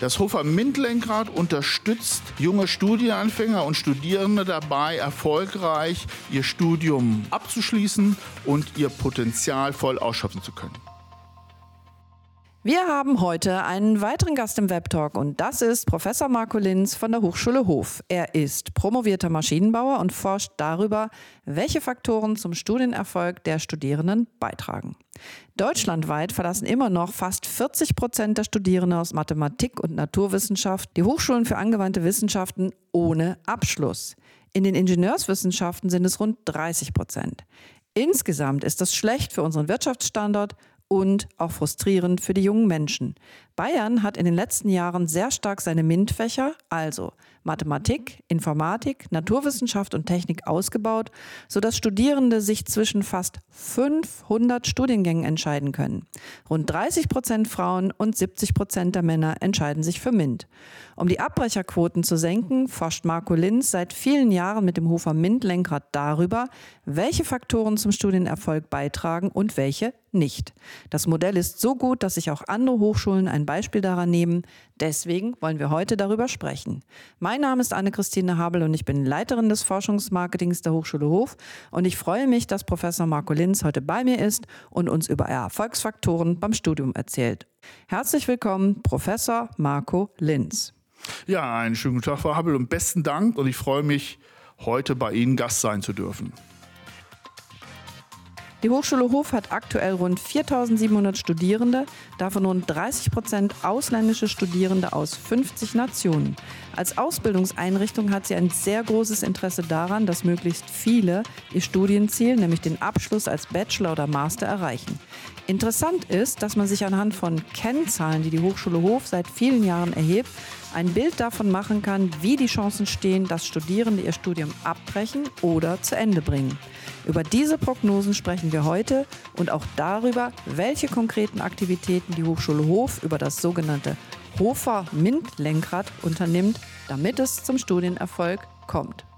Das Hofer MINT-Lenkrad unterstützt junge Studienanfänger und Studierende dabei, erfolgreich ihr Studium abzuschließen und ihr Potenzial voll ausschöpfen zu können. Wir haben heute einen weiteren Gast im Webtalk und das ist Professor Marco Linz von der Hochschule Hof. Er ist promovierter Maschinenbauer und forscht darüber, welche Faktoren zum Studienerfolg der Studierenden beitragen. Deutschlandweit verlassen immer noch fast 40 Prozent der Studierenden aus Mathematik und Naturwissenschaft die Hochschulen für angewandte Wissenschaften ohne Abschluss. In den Ingenieurswissenschaften sind es rund 30 Prozent. Insgesamt ist das schlecht für unseren Wirtschaftsstandort und auch frustrierend für die jungen Menschen. Bayern hat in den letzten Jahren sehr stark seine MINT-Fächer, also Mathematik, Informatik, Naturwissenschaft und Technik ausgebaut, sodass Studierende sich zwischen fast 500 Studiengängen entscheiden können. Rund 30 Prozent Frauen und 70 Prozent der Männer entscheiden sich für MINT. Um die Abbrecherquoten zu senken, forscht Marco Linz seit vielen Jahren mit dem Hofer MINT-Lenkrad darüber, welche Faktoren zum Studienerfolg beitragen und welche nicht. Das Modell ist so gut, dass sich auch andere Hochschulen ein Beispiel daran nehmen. Deswegen wollen wir heute darüber sprechen. Mein Name ist Anne-Christine Habel und ich bin Leiterin des Forschungsmarketings der Hochschule Hof. Und ich freue mich, dass Professor Marco Linz heute bei mir ist und uns über Erfolgsfaktoren beim Studium erzählt. Herzlich willkommen, Professor Marco Linz. Ja, einen schönen guten Tag, Frau Habel, und besten Dank. Und ich freue mich, heute bei Ihnen Gast sein zu dürfen. Die Hochschule Hof hat aktuell rund 4700 Studierende, davon rund 30 Prozent ausländische Studierende aus 50 Nationen. Als Ausbildungseinrichtung hat sie ein sehr großes Interesse daran, dass möglichst viele ihr Studienziel, nämlich den Abschluss als Bachelor oder Master, erreichen. Interessant ist, dass man sich anhand von Kennzahlen, die die Hochschule Hof seit vielen Jahren erhebt, ein Bild davon machen kann, wie die Chancen stehen, dass Studierende ihr Studium abbrechen oder zu Ende bringen. Über diese Prognosen sprechen wir heute und auch darüber, welche konkreten Aktivitäten die Hochschule Hof über das sogenannte Hofer MINT-Lenkrad unternimmt, damit es zum Studienerfolg kommt.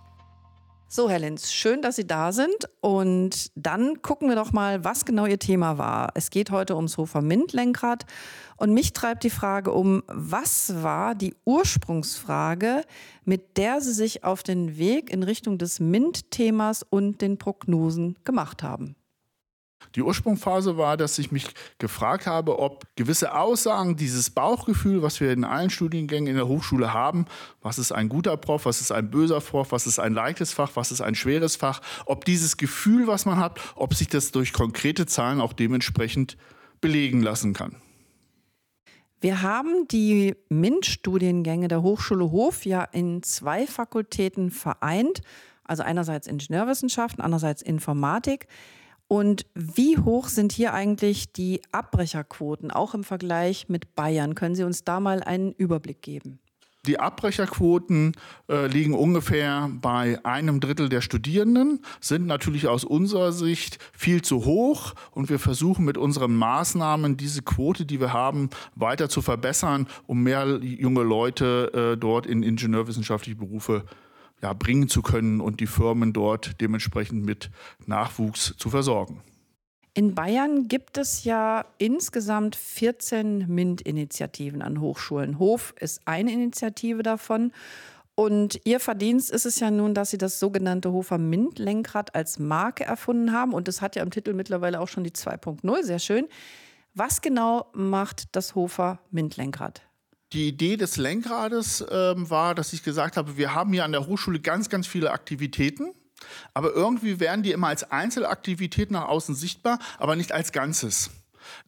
So, Herr Linz, schön, dass Sie da sind. Und dann gucken wir doch mal, was genau Ihr Thema war. Es geht heute ums Hofer MINT-Lenkrad. Und mich treibt die Frage um, was war die Ursprungsfrage, mit der Sie sich auf den Weg in Richtung des MINT-Themas und den Prognosen gemacht haben? Die Ursprungsphase war, dass ich mich gefragt habe, ob gewisse Aussagen, dieses Bauchgefühl, was wir in allen Studiengängen in der Hochschule haben, was ist ein guter Prof, was ist ein böser Prof, was ist ein leichtes Fach, was ist ein schweres Fach, ob dieses Gefühl, was man hat, ob sich das durch konkrete Zahlen auch dementsprechend belegen lassen kann. Wir haben die MINT-Studiengänge der Hochschule Hof ja in zwei Fakultäten vereint, also einerseits Ingenieurwissenschaften, andererseits Informatik. Und wie hoch sind hier eigentlich die Abbrecherquoten, auch im Vergleich mit Bayern? Können Sie uns da mal einen Überblick geben? Die Abbrecherquoten äh, liegen ungefähr bei einem Drittel der Studierenden, sind natürlich aus unserer Sicht viel zu hoch und wir versuchen mit unseren Maßnahmen diese Quote, die wir haben, weiter zu verbessern, um mehr junge Leute äh, dort in ingenieurwissenschaftliche Berufe ja, bringen zu können und die Firmen dort dementsprechend mit Nachwuchs zu versorgen. In Bayern gibt es ja insgesamt 14 MINT-Initiativen an Hochschulen. Hof ist eine Initiative davon. Und Ihr Verdienst ist es ja nun, dass Sie das sogenannte Hofer MINT-Lenkrad als Marke erfunden haben. Und das hat ja im Titel mittlerweile auch schon die 2.0. Sehr schön. Was genau macht das Hofer MINT-Lenkrad? Die Idee des Lenkrades ähm, war, dass ich gesagt habe, wir haben hier an der Hochschule ganz, ganz viele Aktivitäten. Aber irgendwie werden die immer als Einzelaktivität nach außen sichtbar, aber nicht als Ganzes.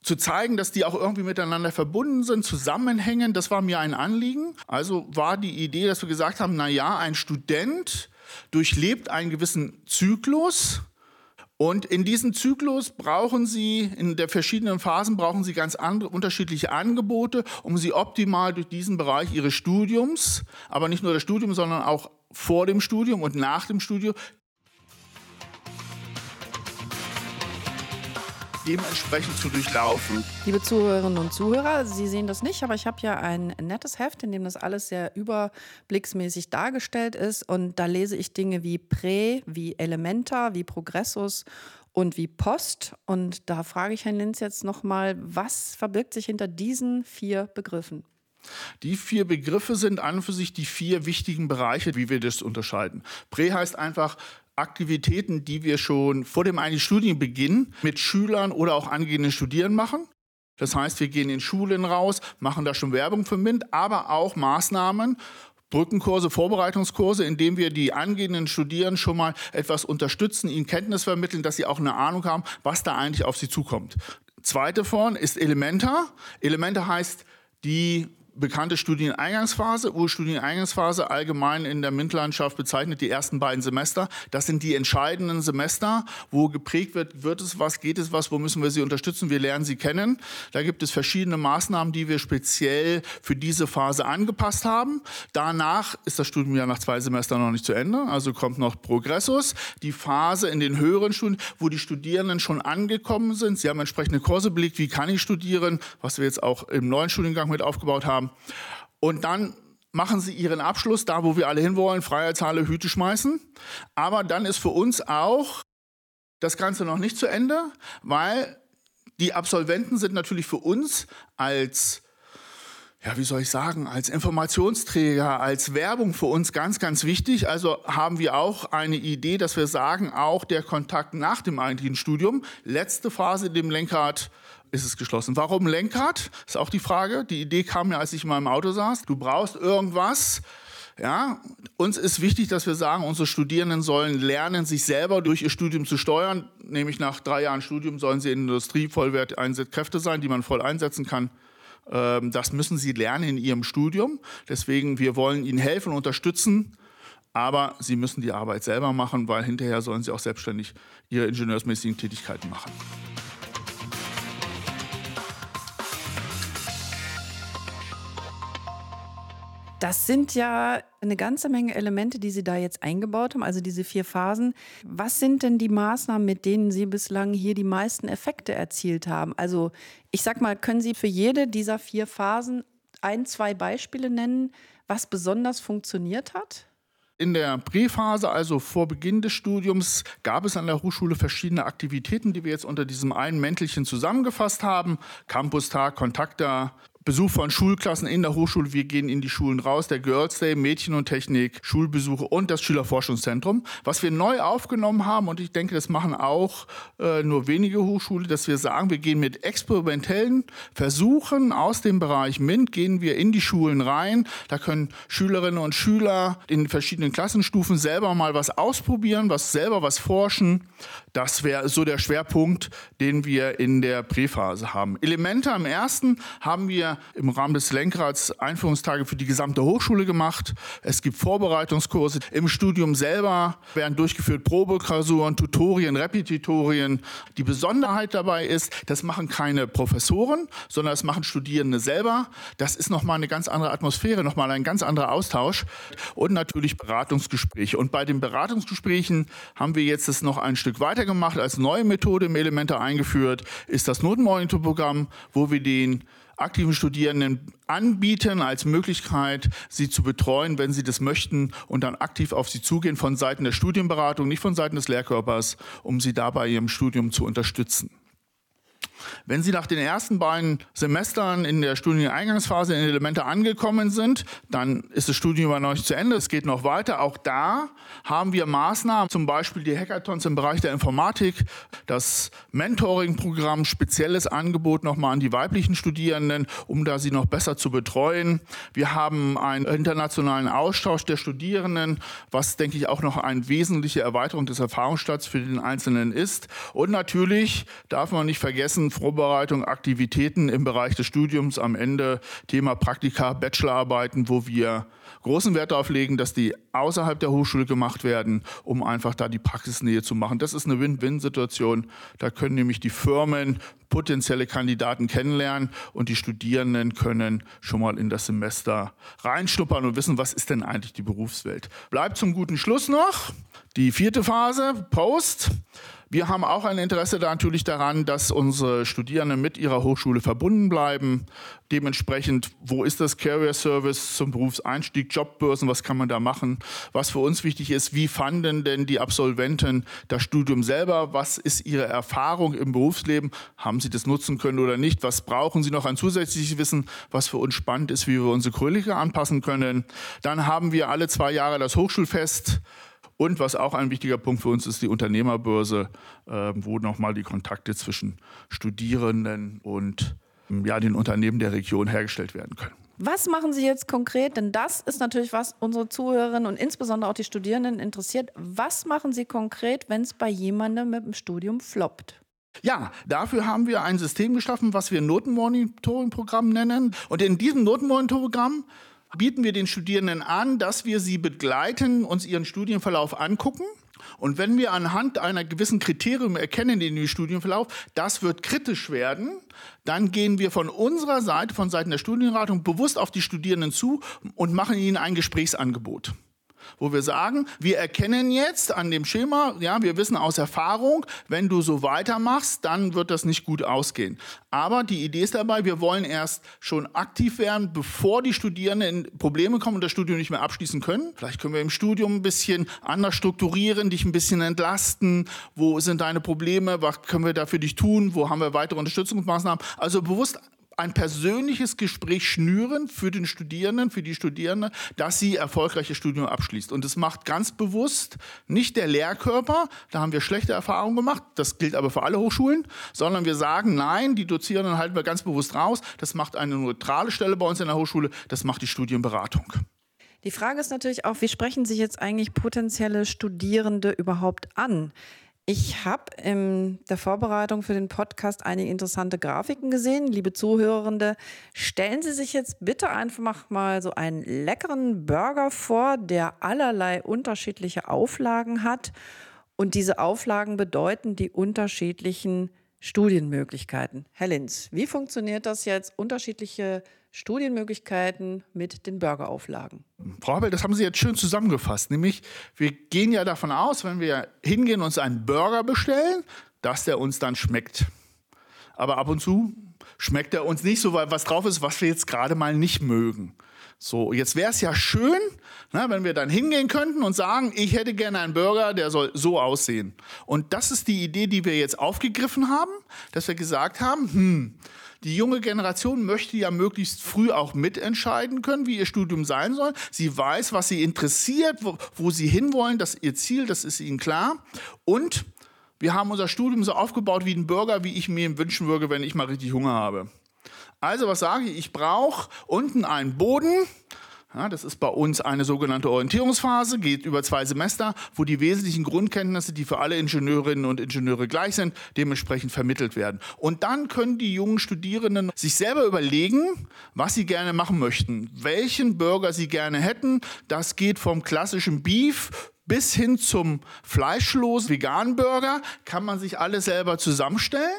Zu zeigen, dass die auch irgendwie miteinander verbunden sind, zusammenhängen, das war mir ein Anliegen. Also war die Idee, dass wir gesagt haben, na ja, ein Student durchlebt einen gewissen Zyklus, und in diesem Zyklus brauchen Sie, in der verschiedenen Phasen brauchen Sie ganz andere, unterschiedliche Angebote, um Sie optimal durch diesen Bereich Ihres Studiums, aber nicht nur das Studium, sondern auch vor dem Studium und nach dem Studium dementsprechend zu durchlaufen. Liebe Zuhörerinnen und Zuhörer, Sie sehen das nicht, aber ich habe ja ein nettes Heft, in dem das alles sehr überblicksmäßig dargestellt ist. Und da lese ich Dinge wie Prä, wie Elementa, wie Progressus und wie Post. Und da frage ich Herrn Linz jetzt nochmal, was verbirgt sich hinter diesen vier Begriffen? Die vier Begriffe sind an und für sich die vier wichtigen Bereiche, wie wir das unterscheiden. Prä heißt einfach Aktivitäten, die wir schon vor dem eigentlichen Studienbeginn mit Schülern oder auch angehenden Studierenden machen. Das heißt, wir gehen in Schulen raus, machen da schon Werbung für MINT, aber auch Maßnahmen, Brückenkurse, Vorbereitungskurse, indem wir die angehenden Studierenden schon mal etwas unterstützen, ihnen Kenntnis vermitteln, dass sie auch eine Ahnung haben, was da eigentlich auf sie zukommt. Zweite Form ist Elementa. Elementa heißt die bekannte Studieneingangsphase, Urstudieneingangsphase, allgemein in der MINT-Landschaft bezeichnet die ersten beiden Semester. Das sind die entscheidenden Semester, wo geprägt wird, wird es was, geht es was, wo müssen wir sie unterstützen, wir lernen sie kennen. Da gibt es verschiedene Maßnahmen, die wir speziell für diese Phase angepasst haben. Danach ist das Studium ja nach zwei Semestern noch nicht zu Ende, also kommt noch Progressus, die Phase in den höheren Studien, wo die Studierenden schon angekommen sind. Sie haben entsprechende Kurse belegt, wie kann ich studieren, was wir jetzt auch im neuen Studiengang mit aufgebaut haben haben. Und dann machen sie ihren Abschluss da, wo wir alle hinwollen, Freiheitshalle, Hüte schmeißen. Aber dann ist für uns auch das Ganze noch nicht zu Ende, weil die Absolventen sind natürlich für uns als ja, wie soll ich sagen, als Informationsträger, als Werbung für uns ganz, ganz wichtig. Also haben wir auch eine Idee, dass wir sagen, auch der Kontakt nach dem eigentlichen Studium, letzte Phase dem Lenkrad ist es geschlossen. Warum Lenkrad? Ist auch die Frage. Die Idee kam mir, als ich in meinem Auto saß. Du brauchst irgendwas. Ja, uns ist wichtig, dass wir sagen, unsere Studierenden sollen lernen, sich selber durch ihr Studium zu steuern. Nämlich nach drei Jahren Studium sollen sie in Industrie Vollwert Kräfte sein, die man voll einsetzen kann. Ähm, das müssen sie lernen in ihrem Studium. Deswegen, wir wollen ihnen helfen, unterstützen. Aber sie müssen die Arbeit selber machen, weil hinterher sollen sie auch selbstständig ihre ingenieursmäßigen Tätigkeiten machen. Das sind ja eine ganze Menge Elemente, die Sie da jetzt eingebaut haben, also diese vier Phasen. Was sind denn die Maßnahmen, mit denen Sie bislang hier die meisten Effekte erzielt haben? Also ich sag mal, können Sie für jede dieser vier Phasen ein, zwei Beispiele nennen, was besonders funktioniert hat? In der Präphase, also vor Beginn des Studiums, gab es an der Hochschule verschiedene Aktivitäten, die wir jetzt unter diesem einen Mäntelchen zusammengefasst haben. Campustag, Kontakte, Besuch von Schulklassen in der Hochschule, wir gehen in die Schulen raus, der Girls Day, Mädchen und Technik, Schulbesuche und das Schülerforschungszentrum. Was wir neu aufgenommen haben, und ich denke, das machen auch äh, nur wenige Hochschulen, dass wir sagen, wir gehen mit experimentellen Versuchen aus dem Bereich MINT, gehen wir in die Schulen rein. Da können Schülerinnen und Schüler in verschiedenen Klassenstufen selber mal was ausprobieren, was selber was forschen. Das wäre so der Schwerpunkt, den wir in der Präphase haben. Elemente am ersten haben wir im Rahmen des Lenkrads Einführungstage für die gesamte Hochschule gemacht. Es gibt Vorbereitungskurse. Im Studium selber werden durchgeführt Probeklausuren, Tutorien, Repetitorien. Die Besonderheit dabei ist, das machen keine Professoren, sondern das machen Studierende selber. Das ist nochmal eine ganz andere Atmosphäre, nochmal ein ganz anderer Austausch und natürlich Beratungsgespräche. Und bei den Beratungsgesprächen haben wir jetzt das noch ein Stück weiter gemacht. Als neue Methode im Elementar eingeführt ist das Notenmonitorprogramm, wo wir den aktiven Studierenden anbieten als Möglichkeit, sie zu betreuen, wenn sie das möchten und dann aktiv auf sie zugehen von Seiten der Studienberatung, nicht von Seiten des Lehrkörpers, um sie dabei ihrem Studium zu unterstützen. Wenn Sie nach den ersten beiden Semestern in der Studieneingangsphase in Elemente angekommen sind, dann ist das Studium aber noch nicht zu Ende. Es geht noch weiter. Auch da haben wir Maßnahmen, zum Beispiel die Hackathons im Bereich der Informatik, das Mentoring-Programm, spezielles Angebot nochmal an die weiblichen Studierenden, um da sie noch besser zu betreuen. Wir haben einen internationalen Austausch der Studierenden, was, denke ich, auch noch eine wesentliche Erweiterung des Erfahrungsstadts für den Einzelnen ist. Und natürlich darf man nicht vergessen, Vorbereitung, Aktivitäten im Bereich des Studiums, am Ende Thema Praktika, Bachelorarbeiten, wo wir großen Wert darauf legen, dass die außerhalb der Hochschule gemacht werden, um einfach da die Praxisnähe zu machen. Das ist eine Win-Win-Situation. Da können nämlich die Firmen potenzielle Kandidaten kennenlernen und die Studierenden können schon mal in das Semester reinschnuppern und wissen, was ist denn eigentlich die Berufswelt. Bleibt zum guten Schluss noch die vierte Phase, Post. Wir haben auch ein Interesse natürlich daran, dass unsere Studierenden mit ihrer Hochschule verbunden bleiben. Dementsprechend, wo ist das Career Service zum Berufseinstieg, Jobbörsen, was kann man da machen? Was für uns wichtig ist, wie fanden denn die Absolventen das Studium selber? Was ist ihre Erfahrung im Berufsleben? Haben sie das nutzen können oder nicht? Was brauchen sie noch an zusätzliches Wissen, was für uns spannend ist, wie wir unsere Curricula anpassen können? Dann haben wir alle zwei Jahre das Hochschulfest. Und was auch ein wichtiger Punkt für uns ist, die Unternehmerbörse, äh, wo nochmal die Kontakte zwischen Studierenden und ähm, ja, den Unternehmen der Region hergestellt werden können. Was machen Sie jetzt konkret? Denn das ist natürlich, was unsere Zuhörerinnen und insbesondere auch die Studierenden interessiert. Was machen Sie konkret, wenn es bei jemandem mit dem Studium floppt? Ja, dafür haben wir ein System geschaffen, was wir Notenmonitoring-Programm nennen. Und in diesem Notenmonitoring-Programm bieten wir den Studierenden an, dass wir sie begleiten, uns ihren Studienverlauf angucken. Und wenn wir anhand einer gewissen Kriterium erkennen dem Studienverlauf, das wird kritisch werden, dann gehen wir von unserer Seite, von Seiten der Studienratung, bewusst auf die Studierenden zu und machen ihnen ein Gesprächsangebot wo wir sagen, wir erkennen jetzt an dem Schema, ja, wir wissen aus Erfahrung, wenn du so weitermachst, dann wird das nicht gut ausgehen. Aber die Idee ist dabei, wir wollen erst schon aktiv werden, bevor die Studierenden in Probleme kommen und das Studium nicht mehr abschließen können. Vielleicht können wir im Studium ein bisschen anders strukturieren, dich ein bisschen entlasten. Wo sind deine Probleme? Was können wir da für dich tun? Wo haben wir weitere Unterstützungsmaßnahmen? Also bewusst ein persönliches Gespräch schnüren für den Studierenden, für die Studierende, dass sie erfolgreiches Studium abschließt. Und das macht ganz bewusst nicht der Lehrkörper, da haben wir schlechte Erfahrungen gemacht, das gilt aber für alle Hochschulen, sondern wir sagen, nein, die Dozierenden halten wir ganz bewusst raus, das macht eine neutrale Stelle bei uns in der Hochschule, das macht die Studienberatung. Die Frage ist natürlich auch, wie sprechen sich jetzt eigentlich potenzielle Studierende überhaupt an? Ich habe in der Vorbereitung für den Podcast einige interessante Grafiken gesehen. Liebe Zuhörende, stellen Sie sich jetzt bitte einfach mal so einen leckeren Burger vor, der allerlei unterschiedliche Auflagen hat. Und diese Auflagen bedeuten die unterschiedlichen Studienmöglichkeiten. Herr Linz, wie funktioniert das jetzt? Unterschiedliche Studienmöglichkeiten mit den Burgerauflagen. Frau Habel, das haben Sie jetzt schön zusammengefasst. Nämlich, wir gehen ja davon aus, wenn wir hingehen und uns einen Burger bestellen, dass der uns dann schmeckt. Aber ab und zu schmeckt er uns nicht so, weil was drauf ist, was wir jetzt gerade mal nicht mögen. So, jetzt wäre es ja schön, na, wenn wir dann hingehen könnten und sagen, ich hätte gerne einen Burger, der soll so aussehen. Und das ist die Idee, die wir jetzt aufgegriffen haben, dass wir gesagt haben, hm, die junge Generation möchte ja möglichst früh auch mitentscheiden können, wie ihr Studium sein soll. Sie weiß, was sie interessiert, wo, wo sie hinwollen, das ist ihr Ziel, das ist ihnen klar. Und wir haben unser Studium so aufgebaut wie ein Bürger, wie ich mir ihn wünschen würde, wenn ich mal richtig Hunger habe. Also was sage ich? Ich brauche unten einen Boden, ja, das ist bei uns eine sogenannte Orientierungsphase, geht über zwei Semester, wo die wesentlichen Grundkenntnisse, die für alle Ingenieurinnen und Ingenieure gleich sind, dementsprechend vermittelt werden. Und dann können die jungen Studierenden sich selber überlegen, was sie gerne machen möchten, welchen Burger sie gerne hätten. Das geht vom klassischen Beef bis hin zum fleischlos veganen Burger, kann man sich alle selber zusammenstellen.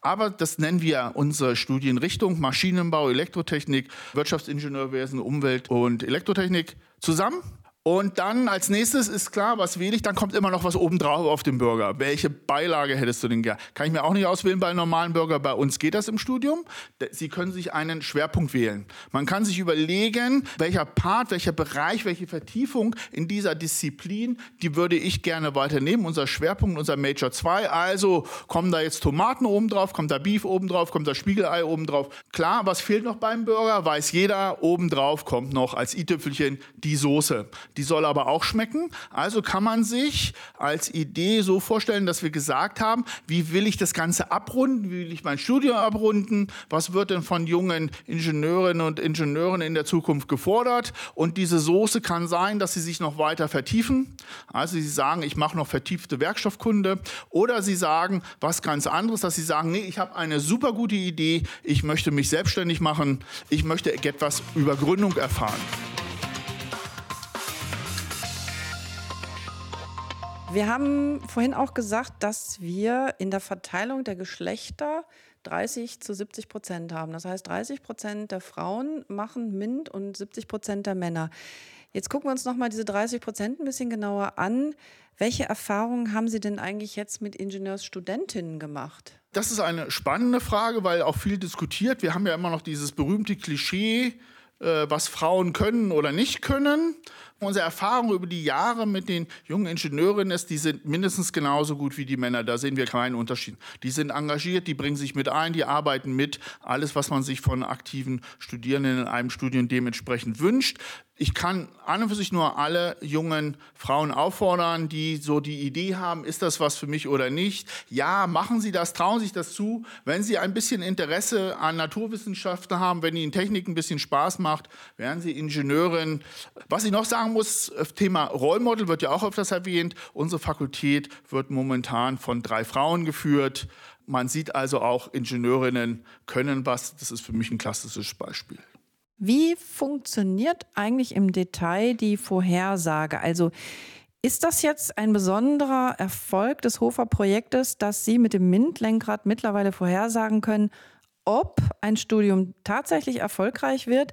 Aber das nennen wir unsere Studienrichtung Maschinenbau, Elektrotechnik, Wirtschaftsingenieurwesen, Umwelt und Elektrotechnik zusammen. Und dann als nächstes ist klar, was wähle ich, dann kommt immer noch was obendrauf auf den Burger. Welche Beilage hättest du denn gern? Kann ich mir auch nicht auswählen bei einem normalen Burger. Bei uns geht das im Studium. Sie können sich einen Schwerpunkt wählen. Man kann sich überlegen, welcher Part, welcher Bereich, welche Vertiefung in dieser Disziplin, die würde ich gerne weiternehmen. Unser Schwerpunkt, unser Major 2. Also kommen da jetzt Tomaten obendrauf, kommt da Beef obendrauf, kommt da Spiegelei obendrauf. Klar, was fehlt noch beim Burger? Weiß jeder. Obendrauf kommt noch als i-Tüpfelchen die Soße die soll aber auch schmecken. Also kann man sich als Idee so vorstellen, dass wir gesagt haben, wie will ich das Ganze abrunden, wie will ich mein Studium abrunden, was wird denn von jungen Ingenieurinnen und Ingenieuren in der Zukunft gefordert. Und diese Soße kann sein, dass sie sich noch weiter vertiefen. Also sie sagen, ich mache noch vertiefte Werkstoffkunde. Oder sie sagen was ganz anderes, dass sie sagen, nee, ich habe eine super gute Idee, ich möchte mich selbstständig machen, ich möchte etwas über Gründung erfahren. Wir haben vorhin auch gesagt, dass wir in der Verteilung der Geschlechter 30 zu 70 Prozent haben. Das heißt, 30 Prozent der Frauen machen MINT und 70 Prozent der Männer. Jetzt gucken wir uns nochmal diese 30 Prozent ein bisschen genauer an. Welche Erfahrungen haben Sie denn eigentlich jetzt mit Ingenieursstudentinnen gemacht? Das ist eine spannende Frage, weil auch viel diskutiert. Wir haben ja immer noch dieses berühmte Klischee, äh, was Frauen können oder nicht können. Unsere Erfahrung über die Jahre mit den jungen Ingenieurinnen ist, die sind mindestens genauso gut wie die Männer. Da sehen wir keinen Unterschied. Die sind engagiert, die bringen sich mit ein, die arbeiten mit. Alles, was man sich von aktiven Studierenden in einem Studium dementsprechend wünscht ich kann an und für sich nur alle jungen Frauen auffordern, die so die Idee haben, ist das was für mich oder nicht. Ja, machen Sie das, trauen Sie sich das zu. Wenn Sie ein bisschen Interesse an Naturwissenschaften haben, wenn Ihnen Technik ein bisschen Spaß macht, werden Sie Ingenieurin. Was ich noch sagen muss, Thema Rollmodel wird ja auch öfters erwähnt. Unsere Fakultät wird momentan von drei Frauen geführt. Man sieht also auch, Ingenieurinnen können was. Das ist für mich ein klassisches Beispiel. Wie funktioniert eigentlich im Detail die Vorhersage? Also ist das jetzt ein besonderer Erfolg des Hofer-Projektes, dass Sie mit dem MINT-Lenkrad mittlerweile vorhersagen können, ob ein Studium tatsächlich erfolgreich wird?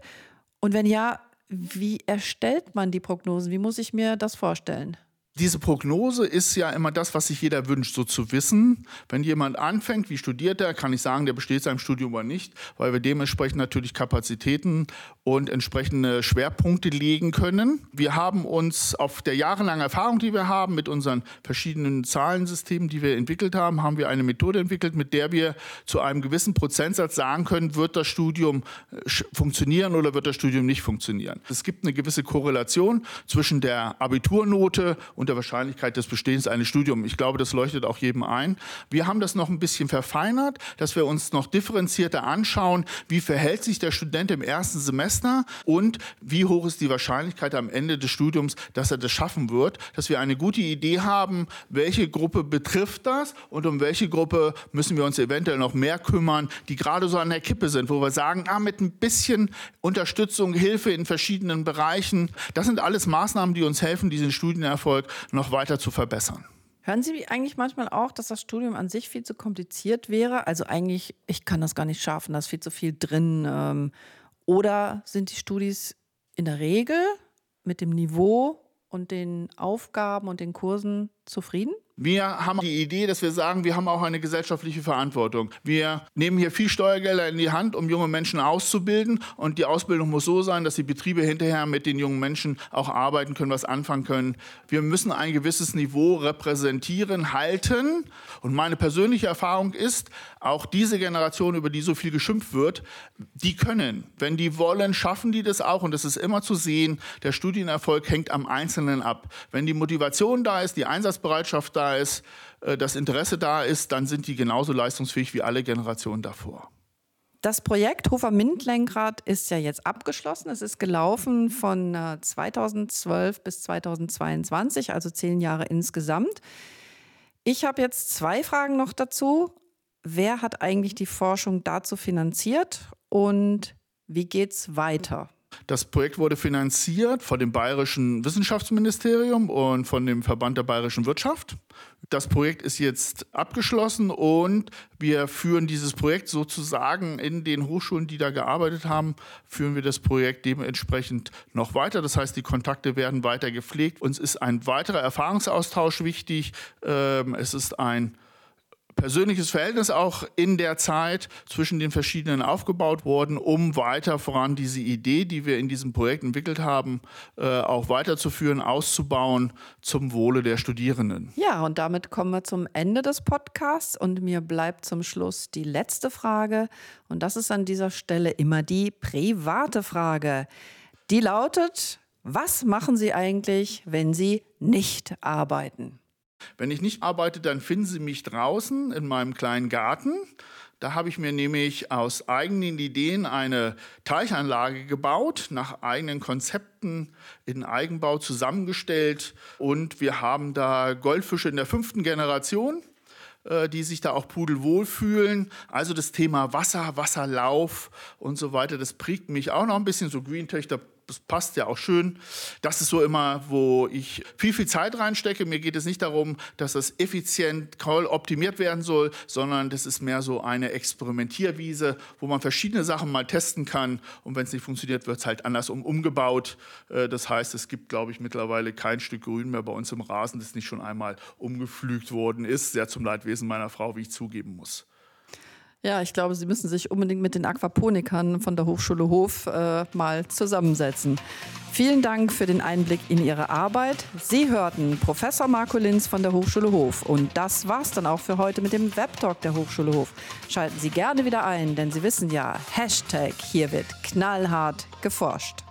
Und wenn ja, wie erstellt man die Prognosen? Wie muss ich mir das vorstellen? Diese Prognose ist ja immer das, was sich jeder wünscht, so zu wissen. Wenn jemand anfängt, wie studiert er, kann ich sagen, der besteht seinem Studium oder nicht, weil wir dementsprechend natürlich Kapazitäten und entsprechende Schwerpunkte legen können. Wir haben uns auf der jahrelangen Erfahrung, die wir haben, mit unseren verschiedenen Zahlensystemen, die wir entwickelt haben, haben wir eine Methode entwickelt, mit der wir zu einem gewissen Prozentsatz sagen können, wird das Studium äh, funktionieren oder wird das Studium nicht funktionieren. Es gibt eine gewisse Korrelation zwischen der Abiturnote und der Wahrscheinlichkeit des Bestehens eines Studiums. Ich glaube, das leuchtet auch jedem ein. Wir haben das noch ein bisschen verfeinert, dass wir uns noch differenzierter anschauen, wie verhält sich der Student im ersten Semester und wie hoch ist die Wahrscheinlichkeit am Ende des Studiums, dass er das schaffen wird, dass wir eine gute Idee haben, welche Gruppe betrifft das und um welche Gruppe müssen wir uns eventuell noch mehr kümmern, die gerade so an der Kippe sind, wo wir sagen, ah, mit ein bisschen Unterstützung, Hilfe in verschiedenen Bereichen, das sind alles Maßnahmen, die uns helfen, diesen Studienerfolg noch weiter zu verbessern. Hören Sie eigentlich manchmal auch, dass das Studium an sich viel zu kompliziert wäre? Also eigentlich, ich kann das gar nicht schaffen, da ist viel zu viel drin. Ähm, oder sind die Studis in der Regel mit dem Niveau und den Aufgaben und den Kursen zufrieden? Wir haben die Idee, dass wir sagen, wir haben auch eine gesellschaftliche Verantwortung. Wir nehmen hier viel Steuergelder in die Hand, um junge Menschen auszubilden. Und die Ausbildung muss so sein, dass die Betriebe hinterher mit den jungen Menschen auch arbeiten können, was anfangen können. Wir müssen ein gewisses Niveau repräsentieren, halten. Und meine persönliche Erfahrung ist, auch diese Generation, über die so viel geschimpft wird, die können. Wenn die wollen, schaffen die das auch. Und das ist immer zu sehen. Der Studienerfolg hängt am Einzelnen ab. Wenn die Motivation da ist, die Einsatzbereitschaft da ist, äh, das Interesse da ist, dann sind die genauso leistungsfähig wie alle Generationen davor. Das Projekt Hofer MINT-Lenkrad ist ja jetzt abgeschlossen. Es ist gelaufen von 2012 äh, bis 2022, also zehn Jahre insgesamt. Ich habe jetzt zwei Fragen noch dazu. Wer hat eigentlich die Forschung dazu finanziert und wie geht es weiter? Das Projekt wurde finanziert von dem Bayerischen Wissenschaftsministerium und von dem Verband der Bayerischen Wirtschaft. Das Projekt ist jetzt abgeschlossen und wir führen dieses Projekt sozusagen in den Hochschulen, die da gearbeitet haben, führen wir das Projekt dementsprechend noch weiter. Das heißt, die Kontakte werden weiter gepflegt. Uns ist ein weiterer Erfahrungsaustausch wichtig. Ähm, es ist ein persönliches Verhältnis auch in der Zeit zwischen den verschiedenen aufgebaut worden, um weiter voran diese Idee, die wir in diesem Projekt entwickelt haben, äh, auch weiterzuführen, auszubauen zum Wohle der Studierenden. Ja, und damit kommen wir zum Ende des Podcasts und mir bleibt zum Schluss die letzte Frage und das ist an dieser Stelle immer die private Frage. Die lautet, was machen Sie eigentlich, wenn Sie nicht arbeiten? Wenn ich nicht arbeite, dann finden Sie mich draußen in meinem kleinen Garten. Da habe ich mir nämlich aus eigenen Ideen eine Teichanlage gebaut, nach eigenen Konzepten in Eigenbau zusammengestellt. Und wir haben da Goldfische in der fünften Generation äh, die sich da auch pudelwohl fühlen. Also das Thema Wasser, Wasserlauf und so weiter, das prägt mich auch noch ein bisschen. So Green Tech, das passt ja auch schön. Das ist so immer, wo ich viel, viel Zeit reinstecke. Mir geht es nicht darum, dass das effizient optimiert werden soll, sondern das ist mehr so eine Experimentierwiese, wo man verschiedene Sachen mal testen kann. Und wenn es nicht funktioniert, wird es halt andersrum umgebaut. Äh, das heißt, es gibt, glaube ich, mittlerweile kein Stück Grün mehr bei uns im Rasen, das nicht schon einmal umgepflügt worden ist. Sehr zum Leidwesen meiner Frau, wie ich zugeben muss. Ja, ich glaube, Sie müssen sich unbedingt mit den Aquaponikern von der Hochschule Hof äh, mal zusammensetzen. Vielen Dank für den Einblick in Ihre Arbeit. Sie hörten Professor Marco Linz von der Hochschule Hof. Und das war's dann auch für heute mit dem Webtalk der Hochschule Hof. Schalten Sie gerne wieder ein, denn Sie wissen ja, Hashtag hier wird knallhart geforscht.